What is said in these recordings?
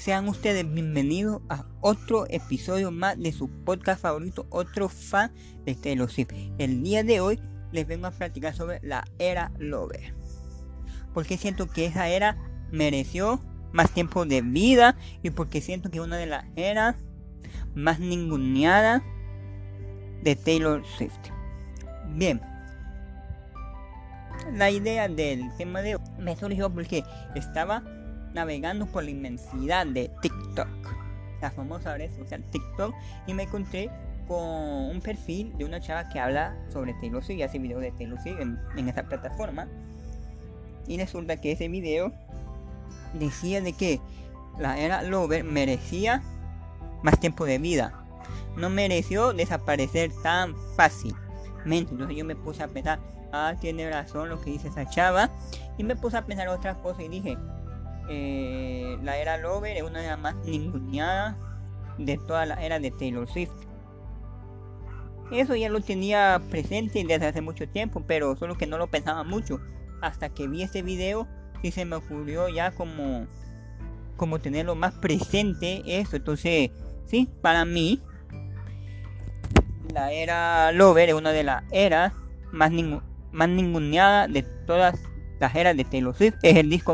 Sean ustedes bienvenidos a otro episodio más de su podcast favorito, otro fan de Taylor Swift. El día de hoy les vengo a platicar sobre la era Lover. Porque siento que esa era mereció más tiempo de vida y porque siento que es una de las eras más ninguneadas de Taylor Swift. Bien, la idea del tema de hoy me surgió porque estaba navegando por la inmensidad de TikTok, la famosa red social TikTok, y me encontré con un perfil de una chava que habla sobre Taylor y hace videos de Taylor en, en esta plataforma. Y resulta que ese video decía de que la era Lover merecía más tiempo de vida. No mereció desaparecer tan fácilmente. Entonces yo me puse a pensar, ah, tiene razón lo que dice esa chava. Y me puse a pensar otras cosas y dije, eh, la era Lover es una de las más ninguneadas de toda la era de Taylor Swift. Eso ya lo tenía presente desde hace mucho tiempo, pero solo que no lo pensaba mucho. Hasta que vi este video, sí se me ocurrió ya como, como tenerlo más presente eso. Entonces, sí, para mí, la era Lover es una de las eras más, más ninguneadas de todas las eras de Taylor Swift. Es el disco,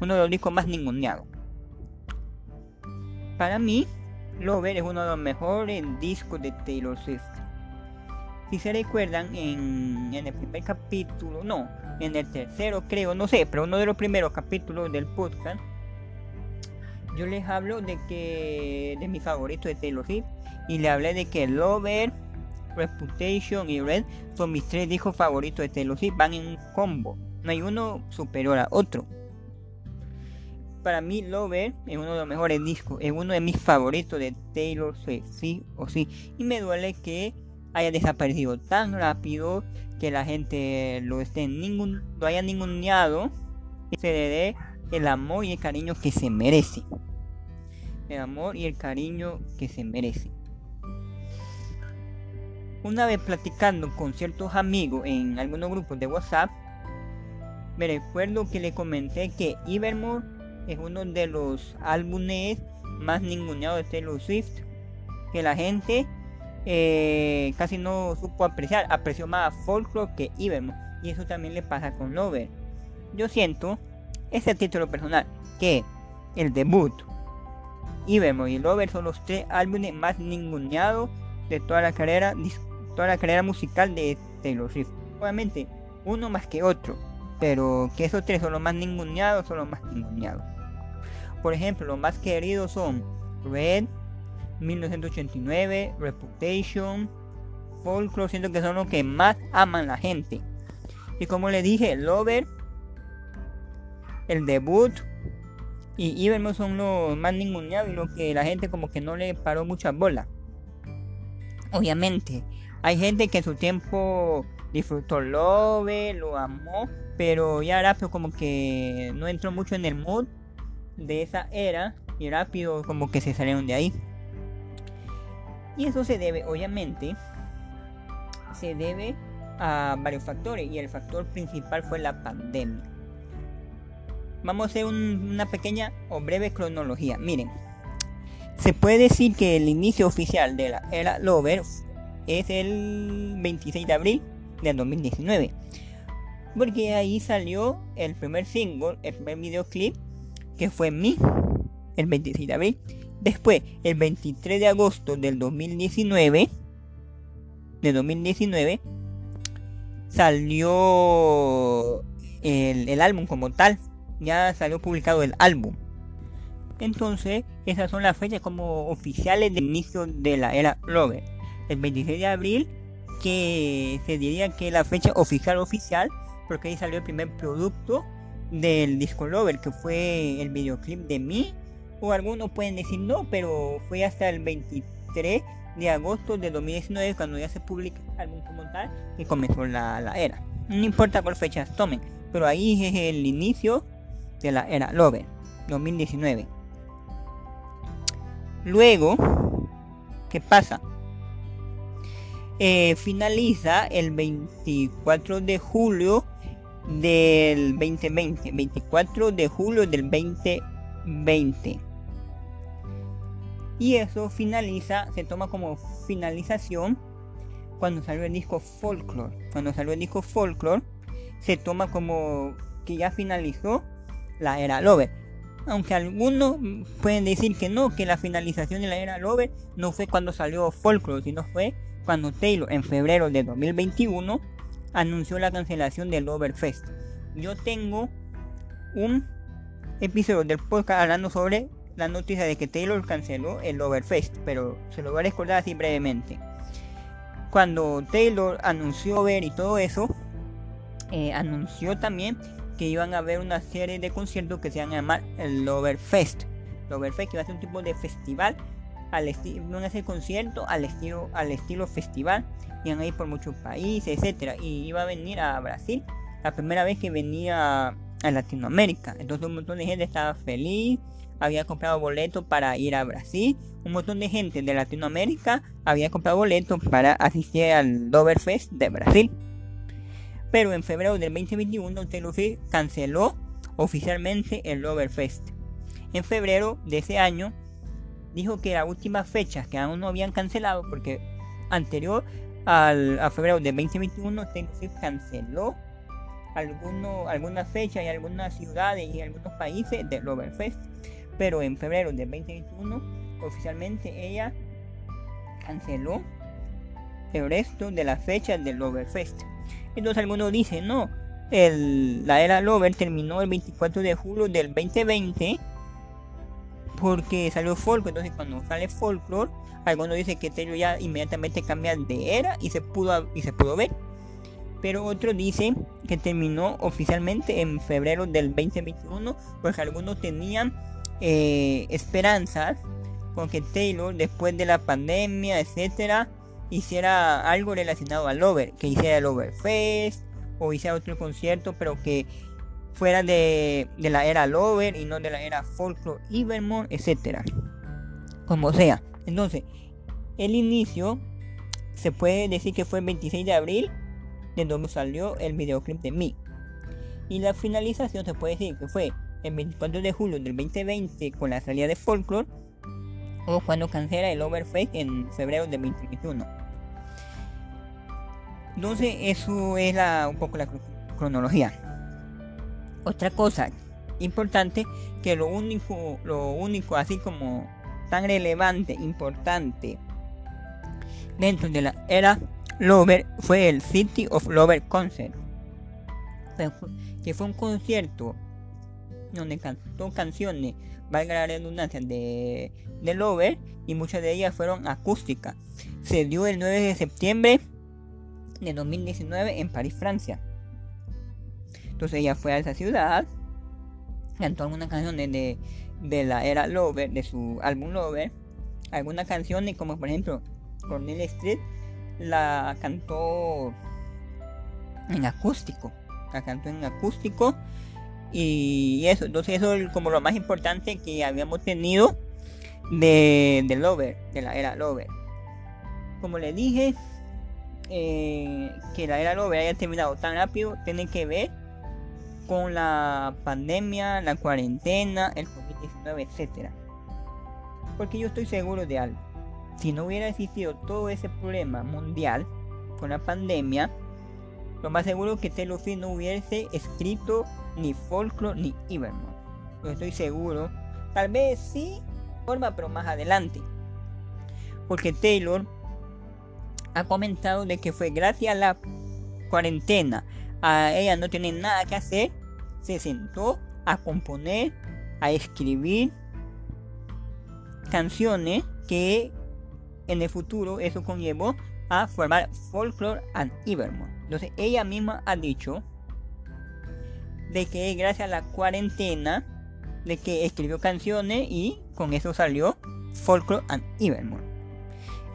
uno de los discos más ninguneados. Para mí, Lover es uno de los mejores discos de Taylor Swift. Si se recuerdan, en, en, el primer capítulo, no, en el tercero creo, no sé, pero uno de los primeros capítulos del podcast, yo les hablo de que de mi favorito de Taylor Swift y le hablé de que Lover, Reputation y Red son mis tres discos favoritos de Taylor Swift, van en un combo. No hay uno superior a otro. Para mí, Lover es uno de los mejores discos, es uno de mis favoritos de Taylor Swift, sí o sí. Y me duele que haya desaparecido tan rápido que la gente lo esté ningún, lo haya ninguneado y se le dé el amor y el cariño que se merece. El amor y el cariño que se merece. Una vez platicando con ciertos amigos en algunos grupos de WhatsApp, me recuerdo que le comenté que Evermore es uno de los álbumes más ninguneados de Taylor Swift. Que la gente eh, casi no supo apreciar. Apreció más Folklore que Evermore. Y eso también le pasa con Lover. Yo siento, ese título personal, que el debut, Evermore y Lover son los tres álbumes más ninguneados de toda la carrera, toda la carrera musical de Taylor Swift. Obviamente, uno más que otro pero que esos tres son los más ninguneados, son los más ninguneados. Por ejemplo, los más queridos son Red, 1989, Reputation, Folklore, siento que son los que más aman la gente. Y como le dije, Lover, el debut y Evermore son los más ninguneados y los que la gente como que no le paró mucha bola. Obviamente, hay gente que en su tiempo disfrutó Lover, lo amó, pero ya rápido como que no entró mucho en el mood de esa era y rápido como que se salieron de ahí. Y eso se debe, obviamente, se debe a varios factores y el factor principal fue la pandemia. Vamos a hacer una pequeña o breve cronología. Miren, se puede decir que el inicio oficial de la era Lover es el 26 de abril de 2019 porque ahí salió el primer single, el primer videoclip, que fue Mi, el 26 de abril. Después, el 23 de agosto del 2019, de 2019, salió el, álbum como tal. Ya salió publicado el álbum. Entonces, esas son las fechas como oficiales de inicio de la era Lover. El 26 de abril, que se diría que la fecha oficial oficial porque ahí salió el primer producto del disco Lover, que fue el videoclip de mí. O algunos pueden decir no, pero fue hasta el 23 de agosto de 2019 cuando ya se publica el álbum como tal y comenzó la, la era. No importa cuál fechas tomen, pero ahí es el inicio de la era Lover 2019. Luego, ¿qué pasa? Eh, finaliza el 24 de julio del 2020, 24 de julio del 2020. Y eso finaliza, se toma como finalización cuando salió el disco Folklore. Cuando salió el disco Folklore, se toma como que ya finalizó la era Lover. Aunque algunos pueden decir que no, que la finalización de la era Lover no fue cuando salió Folklore, sino fue cuando Taylor en febrero de 2021 anunció la cancelación del Overfest. Yo tengo un episodio del podcast hablando sobre la noticia de que Taylor canceló el Overfest, pero se lo voy a recordar así brevemente. Cuando Taylor anunció ver y todo eso, eh, anunció también que iban a haber una serie de conciertos que se van a llamar el Overfest. El Overfest que va a ser un tipo de festival al estilo, van a hacer conciertos al estilo, al estilo festival, iban a ir por muchos países, etcétera, y iba a venir a Brasil, la primera vez que venía a Latinoamérica. Entonces un montón de gente estaba feliz, había comprado boletos para ir a Brasil. Un montón de gente de Latinoamérica había comprado boletos para asistir al Doverfest de Brasil. Pero en febrero del 2021 Taylor Swift canceló oficialmente el Doverfest. En febrero de ese año dijo que las últimas fechas que aún no habían cancelado porque anterior al, a febrero del 2021 Taylor Swift canceló algunas fechas y algunas ciudades y algunos países del Overfest pero en febrero de 2021 oficialmente ella canceló el resto de las fechas del Loverfest. Entonces algunos dicen, no, el, la era Lover terminó el 24 de julio del 2020 porque salió Folklore. Entonces cuando sale Folklore, algunos dicen que Taylor ya inmediatamente cambia de era y se pudo, y se pudo ver. Pero otros dicen que terminó oficialmente en febrero del 2021 porque algunos tenían eh, esperanzas con que Taylor, después de la pandemia, etcétera, hiciera algo relacionado al Over, que hiciera el Overfest o hiciera otro concierto, pero que fuera de, la era Lover y no de la era Folklore Evermore, etcétera. Como sea. Entonces, el inicio se puede decir que fue el 26 de abril, de donde salió el videoclip de Me. Y la finalización se puede decir que fue el 24 de julio del 2020 con la salida de Folklore o cuando cancela el Overfake en febrero del 2021. Entonces eso es la, un poco la cronología. Otra cosa importante que lo único, lo único así como tan relevante, importante dentro de la era Lover fue el City of Lover Concert. Que fue un concierto donde cantó canciones, valga la redundancia, de, de Lover y muchas de ellas fueron acústicas. Se dio el 9 de septiembre de 2019 en París, Francia. Entonces ella fue a esa ciudad, cantó algunas canciones de, de la era Lover, de su álbum Lover, algunas canciones como por ejemplo Cornelia Street la cantó en acústico, la cantó en acústico y eso, entonces eso es como lo más importante que habíamos tenido de, de Lover, de la era Lover. Como le dije, eh, que la era Lover haya terminado tan rápido tiene que ver con la pandemia, la cuarentena, el COVID-19, etc. Porque yo estoy seguro de algo. Si no hubiera existido todo ese problema mundial con la pandemia, lo más seguro es que Taylor Swift no hubiese escrito ni Folklore ni Evermore. No estoy seguro. Tal vez sí, forma, pero más adelante. Porque Taylor ha comentado de que fue gracias a la cuarentena. Ella no tiene nada que hacer. Se sentó a componer, a escribir canciones que en el futuro eso conllevó a formar Folklore and Evermore. Entonces ella misma ha dicho de que gracias a la cuarentena de que escribió canciones y con eso salió Folklore and Evermore.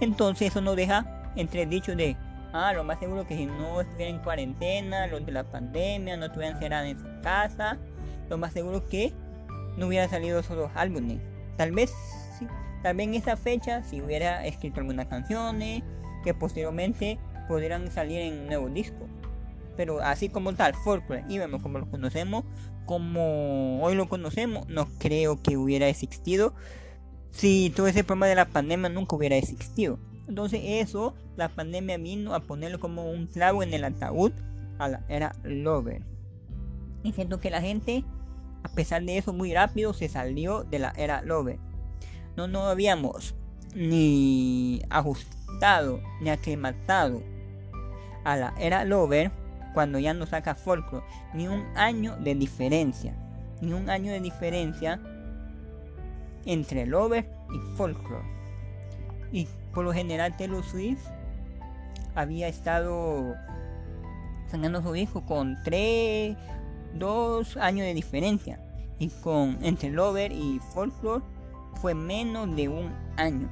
Entonces eso nos deja entre dichos de, ah, lo más seguro que si no estuvieran en cuarentena, los de la pandemia, no estuvieran encerrados en su casa, lo más seguro que no hubieran salido esos álbumes. Tal vez, sí, tal vez en esa fecha, si hubiera escrito algunas canciones, que posteriormente pudieran salir en un nuevo disco. pero así como tal, folklore y vemos como lo conocemos, como hoy lo conocemos, no creo que hubiera existido si todo ese problema de la pandemia nunca hubiera existido. Entonces eso, la pandemia vino a ponerlo como un clavo en el ataúd a la era Lover. Y siento que la gente, a pesar de eso, muy rápido se salió de la era Lover. No nos habíamos ni ajustado ni aclimatado a la era Lover cuando ya nos saca Folklore. Ni un año de diferencia. Ni un año de diferencia entre Lover y Folklore. Por lo general Taylor Swift había estado sacando su hijo con 3, 2 años de diferencia. Y con entre Lover y Folklore fue menos de un año.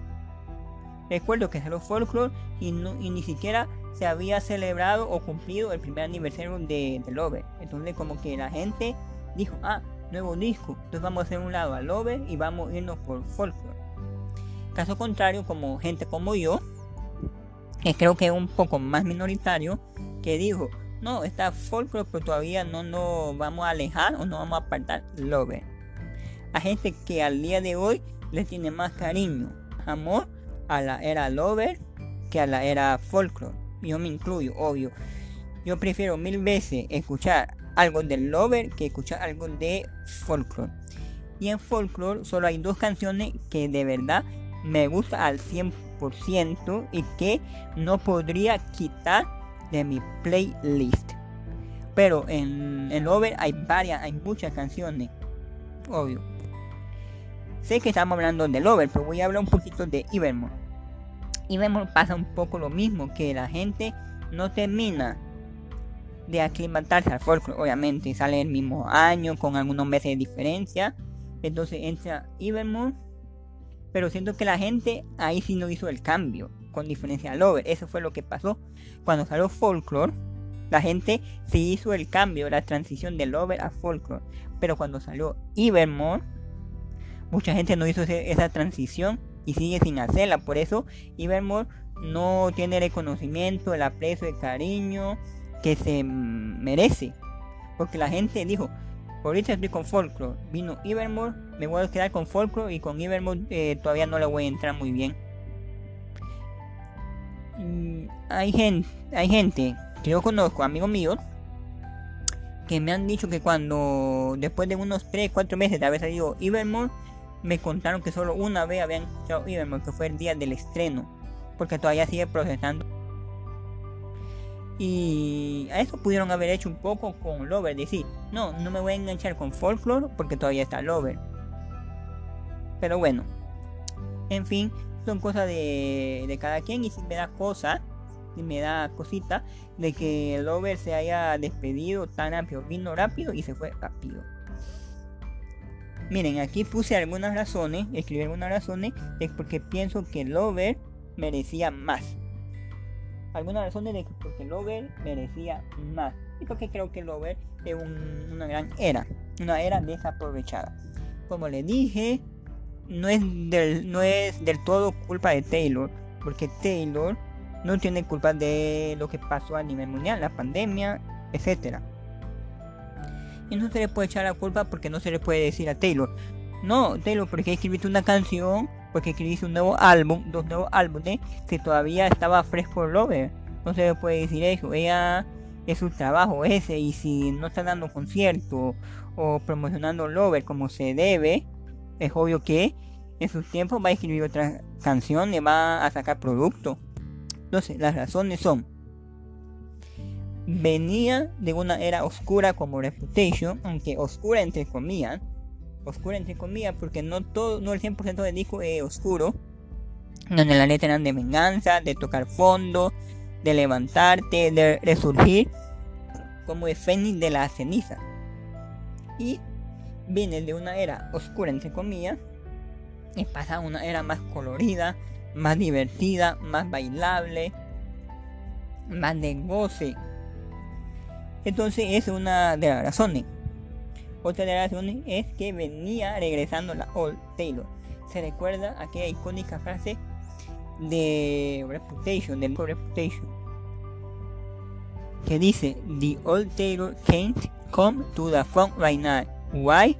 Recuerdo que salió Folklore y, y ni siquiera se había celebrado o cumplido el primer aniversario de, de Lover. Entonces como que la gente dijo, ah, nuevo disco, entonces vamos a hacer un lado a Lover y vamos a irnos por Folklore. Caso contrario, como gente como yo, que creo que es un poco más minoritario, que dijo, no, está Folklore, pero todavía no nos vamos a alejar o no vamos a apartar Lover. A gente que al día de hoy le tiene más cariño, amor a la era Lover que a la era Folklore. Yo me incluyo, obvio. Yo prefiero mil veces escuchar algo del Lover que escuchar algo de Folklore. Y en Folklore solo hay dos canciones que de verdad me gusta al 100% y que no podría quitar de mi playlist. Pero en, el Lover hay varias, hay muchas canciones. Obvio. Sé que estamos hablando de Lover, pero voy a hablar un poquito de Evermore. Evermore pasa un poco lo mismo, que la gente no termina de aclimatarse al folklore. Obviamente sale el mismo año, con algunos meses de diferencia. Entonces entra Evermore. Pero siento que la gente ahí sí no hizo el cambio, con diferencia al Lover. Eso fue lo que pasó cuando salió Folklore. La gente sí hizo el cambio, la transición del Lover a Folklore. Pero cuando salió Evermore, mucha gente no hizo esa transición y sigue sin hacerla. Por eso Evermore no tiene el reconocimiento, el aprecio, el cariño que se merece. Porque la gente dijo, ahorita estoy con Folklore, vino Evermore, me voy a quedar con Folklore y con Evermore eh, todavía no le voy a entrar muy bien. hay gente, hay gente que yo conozco, amigos míos, que me han dicho que cuando después de unos 3, 4 meses de haber salido Evermore, me contaron que solo una vez habían escuchado Evermore, que fue el día del estreno, porque todavía sigue procesando. Y a eso pudieron haber hecho un poco con Lover, decir, no, no me voy a enganchar con Folklore porque todavía está Lover. Pero bueno, en fin, son cosas de, de cada quien y si me da cosa, si me da cosita de que Lover se haya despedido tan rápido, vino rápido y se fue rápido. Miren, aquí puse algunas razones, escribí algunas razones de porque pienso que Lover merecía más. Algunas razones de que porque Lover merecía más. Y porque creo que Lover es una gran era, una era desaprovechada. Como le dije, no es, del, no es del todo culpa de Taylor, porque Taylor no tiene culpa de lo que pasó a nivel mundial, la pandemia, etcétera y no se le puede echar la culpa porque no se le puede decir a Taylor, no, Taylor, porque escribiste una canción, porque escribiste un nuevo álbum, dos nuevos álbumes, que todavía estaba fresco Lover. No se puede decir eso, ella es su trabajo ese, y si no está dando concierto o promocionando Lover como se debe, es obvio que en sus tiempos va a escribir otra canción y va a sacar producto. Entonces, las razones son venía de una era oscura como Reputation, aunque oscura entre comillas, oscura entre comillas porque no todo, no el 100% del disco es oscuro, donde las letras eran de venganza, de tocar fondo, de levantarte, de resurgir, como de fénix de la ceniza. Y viene de una era oscura entre comillas, y pasa a una era más colorida, más divertida, más bailable, más de goce, entonces es una de las razones. Otra de las razones es que venía regresando la Old Taylor. Se recuerda aquella icónica frase de Reputation, del Reputation. que dice The old Taylor can't come to the front right now. Why?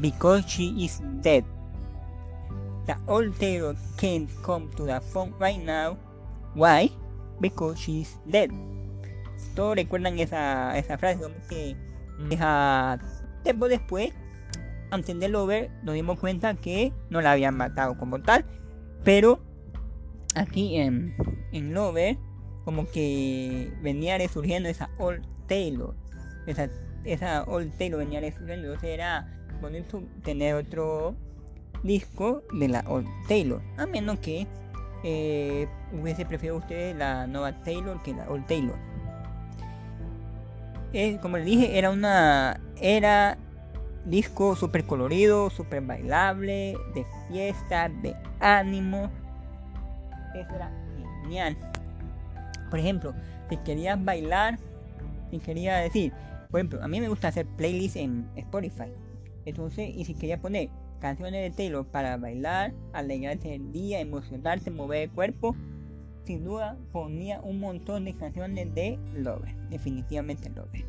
Because she is dead. The old Taylor can't come to the front right now. Why? Because she is dead. Todos recuerdan esa, esa frase deja tiempo después antes de Lover nos dimos cuenta que no la habían matado como tal. Pero aquí en, en Lover, como que venía resurgiendo esa Old Taylor. Esa, esa Old Taylor venía resurgiendo. Entonces era tener otro disco de la Old Taylor. A menos que eh, hubiese preferido usted la nueva Taylor que la Old Taylor. Eh, como les dije, era una. Era disco súper colorido, súper bailable, de fiesta, de ánimo. Eso era genial. Por ejemplo, si querías bailar, si quería decir, por ejemplo, a mí me gusta hacer playlists en Spotify. Entonces, y si quería poner canciones de Taylor para bailar, alegrarte el día, emocionarte, mover el cuerpo, sin duda ponía un montón de canciones de Lover. Definitivamente Lover.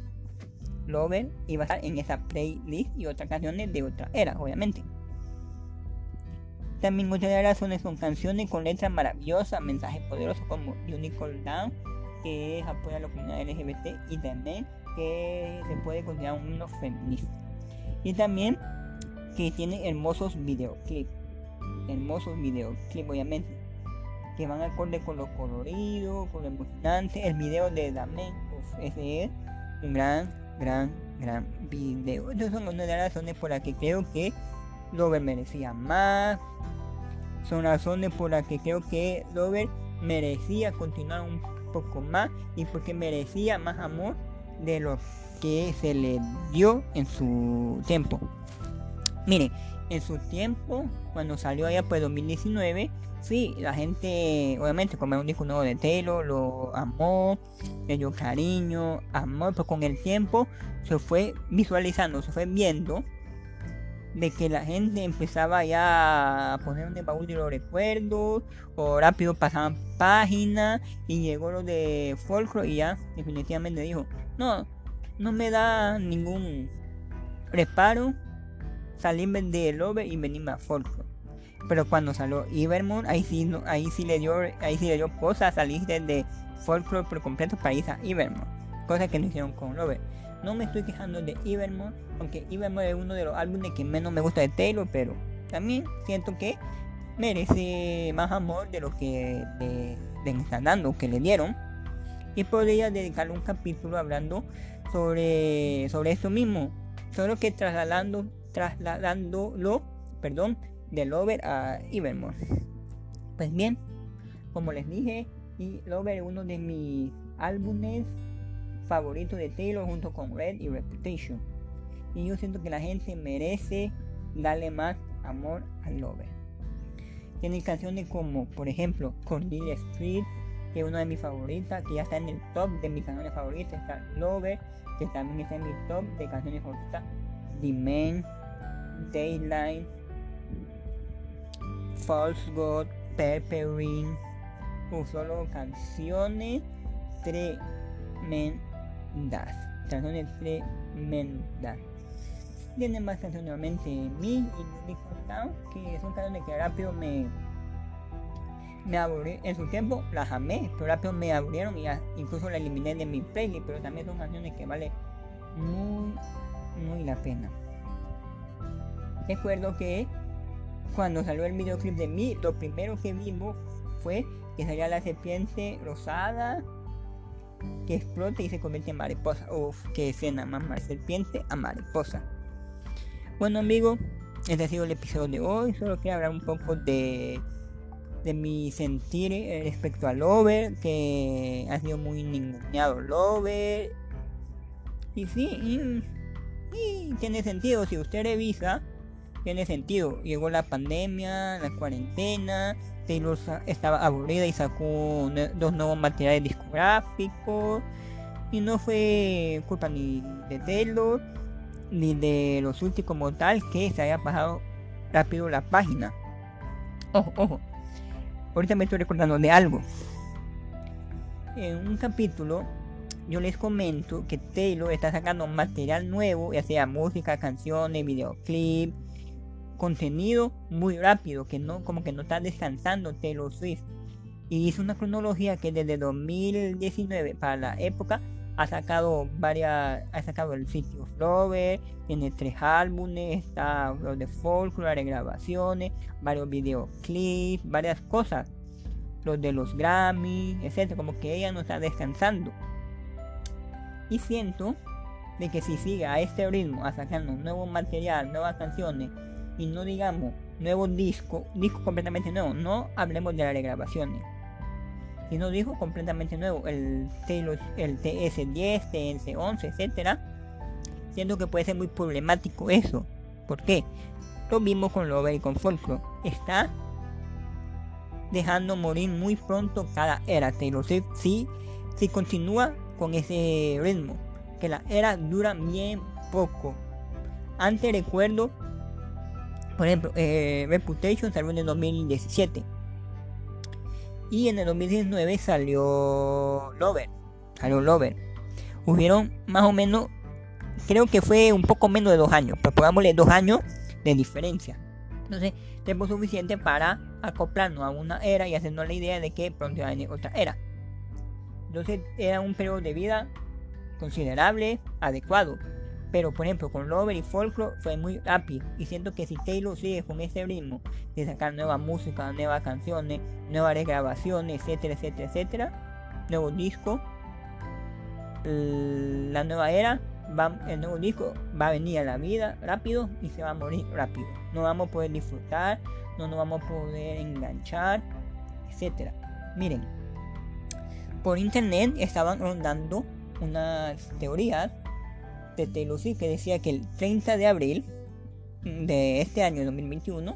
Lover iba a estar en esa playlist y otras canciones de otra era, obviamente. También las razones son canciones con letras maravillosas, mensajes poderosos como Unicorn Down, que es apoya a la comunidad LGBT y también que se puede considerar un himno feminista. Y también que tiene hermosos videoclips, hermosos videoclips obviamente, que van acorde con lo colorido, con lo emocionante. El video de Damen, ese es un gran gran, gran video. Estas son una de las razones por las que creo que Lover merecía más. Son razones por las que creo que Lover merecía continuar un poco más y porque merecía más amor de lo que se le dio en su tiempo. Mire, en su tiempo, cuando salió allá pues 2019, sí, la gente, obviamente, como un disco nuevo de Taylor, lo amó, le dio cariño, amor, pero con el tiempo se fue visualizando, se fue viendo de que la gente empezaba ya a poner un baúl de los recuerdos, o rápido pasaban páginas, y llegó lo de folklore y ya definitivamente dijo, no, no me da ningún reparo salirme de Lover y venirme a folklore. Pero cuando salió Ivermore, ahí sí, no, ahí sí le dio, ahí sí le dio cosa salir de folklore por completo para irse a Ivermore, cosa que no hicieron con Lover. No me estoy quejando de Ivermore, aunque Ivermore es uno de los álbumes que menos me gusta de Taylor, pero también siento que merece más amor de lo que le, están dando, que le dieron. Y podría dedicarle un capítulo hablando sobre, sobre esto mismo, solo que trasladando, trasladándolo, perdón, de Lover a Evermore. Pues bien, como les dije, y Lover es uno de mis álbumes favoritos de Taylor junto con Red y Reputation. Y yo siento que la gente merece darle más amor a Lover. Tiene canciones como, por ejemplo, Cornelia Street, que es una de mis favoritas, que ya está en el top de mis canciones favoritas. Está Lover, que también está en mi top de canciones favoritas. The Dayline, False God, Peppering, o solo canciones tremendas. Canciones tremendas. Tiene más canciones nuevamente Mi y Town, que son canciones que rápido me me aburrí en su tiempo las amé pero rápido me aburrieron y incluso la eliminé de mi playlist pero también son canciones que vale muy muy la pena recuerdo que cuando salió el videoclip de mí, lo primero que vimos fue que salía la serpiente rosada que explota y se convierte en mariposa. Uf, qué escena más, serpiente a mariposa. Bueno amigos, este ha sido el episodio de hoy. Solo quería hablar un poco de, de mi sentir eh, respecto al Lover, que ha sido muy ninguneado Lover. Y sí, y tiene sentido si usted revisa tiene sentido. Llegó la pandemia, la cuarentena, Taylor estaba aburrida y sacó dos nuevos materiales discográficos. Y no fue culpa ni de Taylor ni de los últimos como tal que se haya pasado rápido la página. Ojo, ojo. Ahorita me estoy recordando de algo. en un capítulo yo les comento que Taylor está sacando material nuevo, ya sea música, canciones, videoclip, contenido muy rápido, que no, como que no está descansando Taylor Swift. Y hizo una cronología que desde 2019 para la época ha sacado varias, ha sacado el sitio Flower, tiene tres álbumes, está los de folklore, grabaciones, varios videoclips, varias cosas, los de los Grammy, etcétera, como que ella no está descansando. Y siento de que si sigue a este ritmo, a sacando nuevo material, nuevas canciones, y no digamos nuevo disco, disco completamente nuevo, no hablemos de las regrabaciones sino disco completamente nuevo, el, el TS10, TS11, etcétera, siendo que puede ser muy problemático eso. ¿Por qué? Lo vimos con Lover y con Folklore. Está dejando morir muy pronto cada era Taylor Swift si, si continúa con ese ritmo. Que la era dura bien poco. Antes recuerdo, por ejemplo, eh, Reputation salió en el 2017 y en el 2019 salió Lover. Salió Lover. Hubieron más o menos, creo que fue un poco menos de dos años, pero pongámosle dos años de diferencia. Entonces, tiempo suficiente para acoplarnos a una era y hacernos la idea de que pronto va a venir otra era. Entonces, era un periodo de vida considerable, adecuado. Pero por ejemplo con Lover y Folklore fue muy rápido. Y siento que si Taylor sigue con ese ritmo de sacar nueva música, nuevas canciones, nuevas regrabaciones, etcétera, etcétera, etcétera, nuevo disco, la nueva era, va, el nuevo disco va a venir a la vida rápido y se va a morir rápido. No vamos a poder disfrutar, no nos vamos a poder enganchar, etcétera. Miren, por internet estaban rondando unas teorías de Taylor que decía que el 30 de abril de este año 2021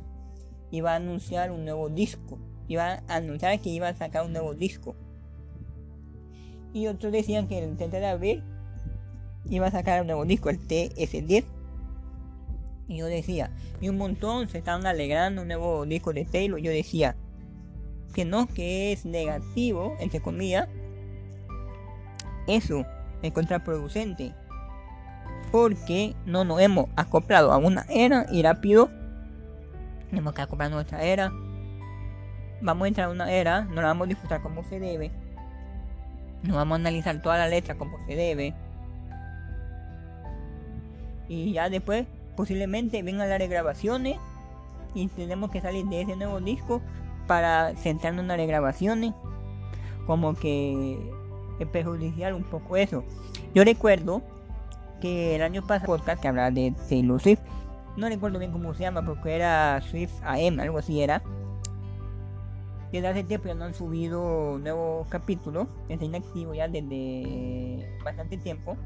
iba a anunciar un nuevo disco. Iba a anunciar que iba a sacar un nuevo disco. Y otros decían que el 30 de abril iba a sacar un nuevo disco, el TS10. Y yo decía, y un montón se estaban alegrando un nuevo disco de Taylor. Yo decía que no, que es negativo, entre comillas. Eso es contraproducente porque no nos hemos acoplado a una era y rápido tenemos que acoplar nuestra era. Vamos a entrar a una era no la vamos a disfrutar como se debe. No vamos a analizar toda la letra como se debe. Y ya después posiblemente vengan las regrabaciones y tenemos que salir de ese nuevo disco para centrarnos en las regrabaciones. Como que es perjudicial un poco eso. Yo recuerdo que el año pasado podcast que hablaba de Taylor Swift. No recuerdo bien cómo se llama porque era Swift AM, algo así era. Desde hace tiempo ya no han subido nuevos capítulos. Está inactivo ya desde bastante tiempo.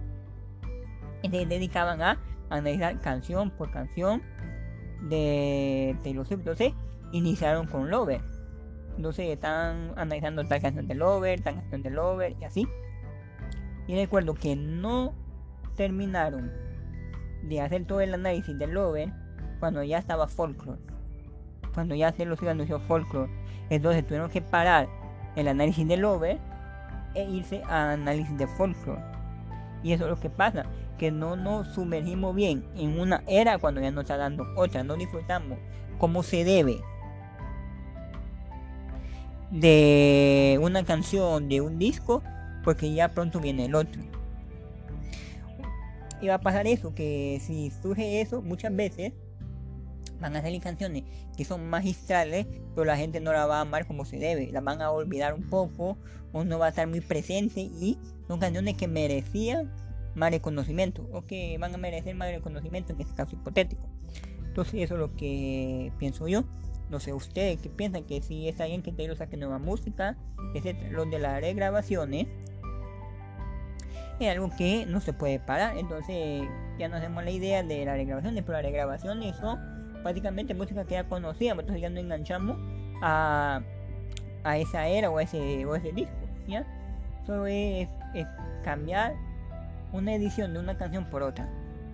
Se dedicaban a analizar canción por canción de Taylor Swift. Entonces iniciaron con Lover. Entonces están analizando tal canción de Lover, tal canción de Lover y así. Y recuerdo que no terminaron de hacer todo el análisis del Lover cuando ya estaba Folklore. Cuando ya se los anunció Folklore. Entonces tuvieron que parar el análisis del Lover e irse a análisis de Folklore. Y eso es lo que pasa, que no nos sumergimos bien en una era cuando ya nos está dando otra, no disfrutamos como se debe de una canción, de un disco, porque ya pronto viene el otro va a pasar eso, que si surge eso, muchas veces van a salir canciones que son magistrales, pero la gente no la va a amar como se debe, la van a olvidar un poco, o no va a estar muy presente, y son canciones que merecían más reconocimiento, o que van a merecer más reconocimiento en este caso hipotético. Entonces eso es lo que pienso yo. No sé ustedes que piensan que si está bien que Taylor saque nueva música, etc. Los de las regrabaciones es algo que no se puede parar. Entonces ya nos hacemos la idea de las regrabaciones, pero las regrabaciones son prácticamente música que ya conocíamos, entonces ya no enganchamos a, a esa era o ese, o ese disco. ¿ya? Solo es, cambiar una edición de una canción por otra.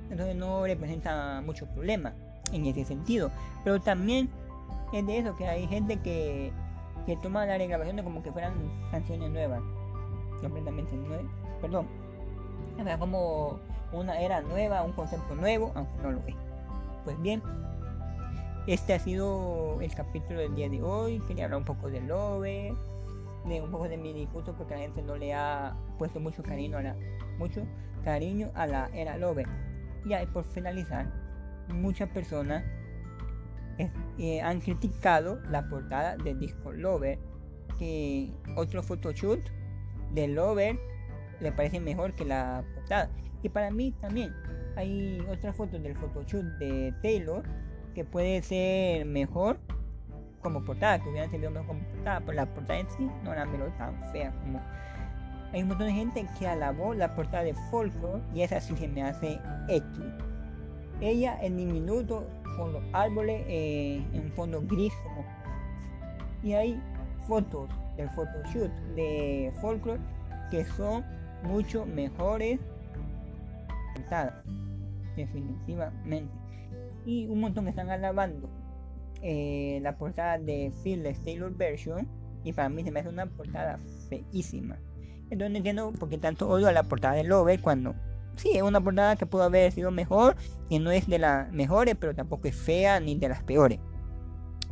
Entonces no representa mucho problema en ese sentido. Pero también es de eso que hay gente que, que toma las regrabaciones como que fueran canciones nuevas. completamente nuevo, perdón, como una era nueva, un concepto nuevo, aunque no lo es. Pues bien, este ha sido el capítulo del día de hoy. Quería hablar un poco de Lover, de un poco de mi disgusto porque la gente no le ha puesto mucho cariño a la, mucho cariño a la era Lover. Y por finalizar, muchas personas eh, han criticado la portada del disco Lover, que otro photoshoot de Lover le parece mejor que la portada. Y para mí también hay otra foto del photoshoot de Taylor que puede ser mejor como portada, que hubiera sido mejor como portada, pero la portada en sí no era menos tan fea como. Hay un montón de gente que alabó la portada de Folklore y esa sí se me hace X. Ella en diminuto con los árboles eh, en fondo gris como. Y hay fotos del photoshoot de Folklore que son mucho mejores definitivamente. Y un montón que están alabando eh, la portada de Fearless Taylor Version y para mí se me hace una portada feísima. Entonces no entiendo por qué tanto odio a la portada de Lover cuando sí es una portada que pudo haber sido mejor y no es de las mejores pero tampoco es fea ni de las peores.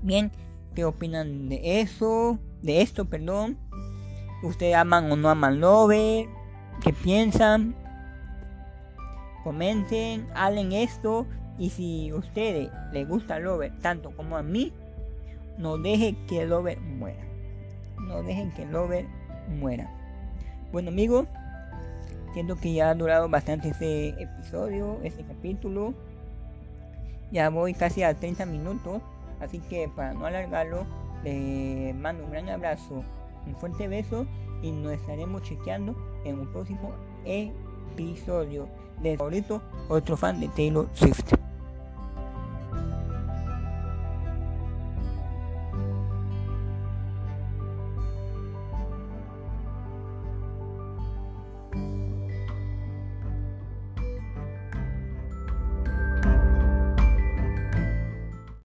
Bien qué opinan de eso de esto perdón. Ustedes aman o no aman Lover qué piensan comenten hablen esto y si a ustedes les gusta Lover tanto como a mí, no dejen que Lover muera. No dejen que Lover muera. Bueno amigos, siento que ya ha durado bastante este episodio, este capítulo. Ya voy casi a 30 minutos. Así que para no alargarlo, les mando un gran abrazo, un fuerte beso y nos estaremos chequeando en un próximo episodio de favorito, otro fan de Taylor Swift.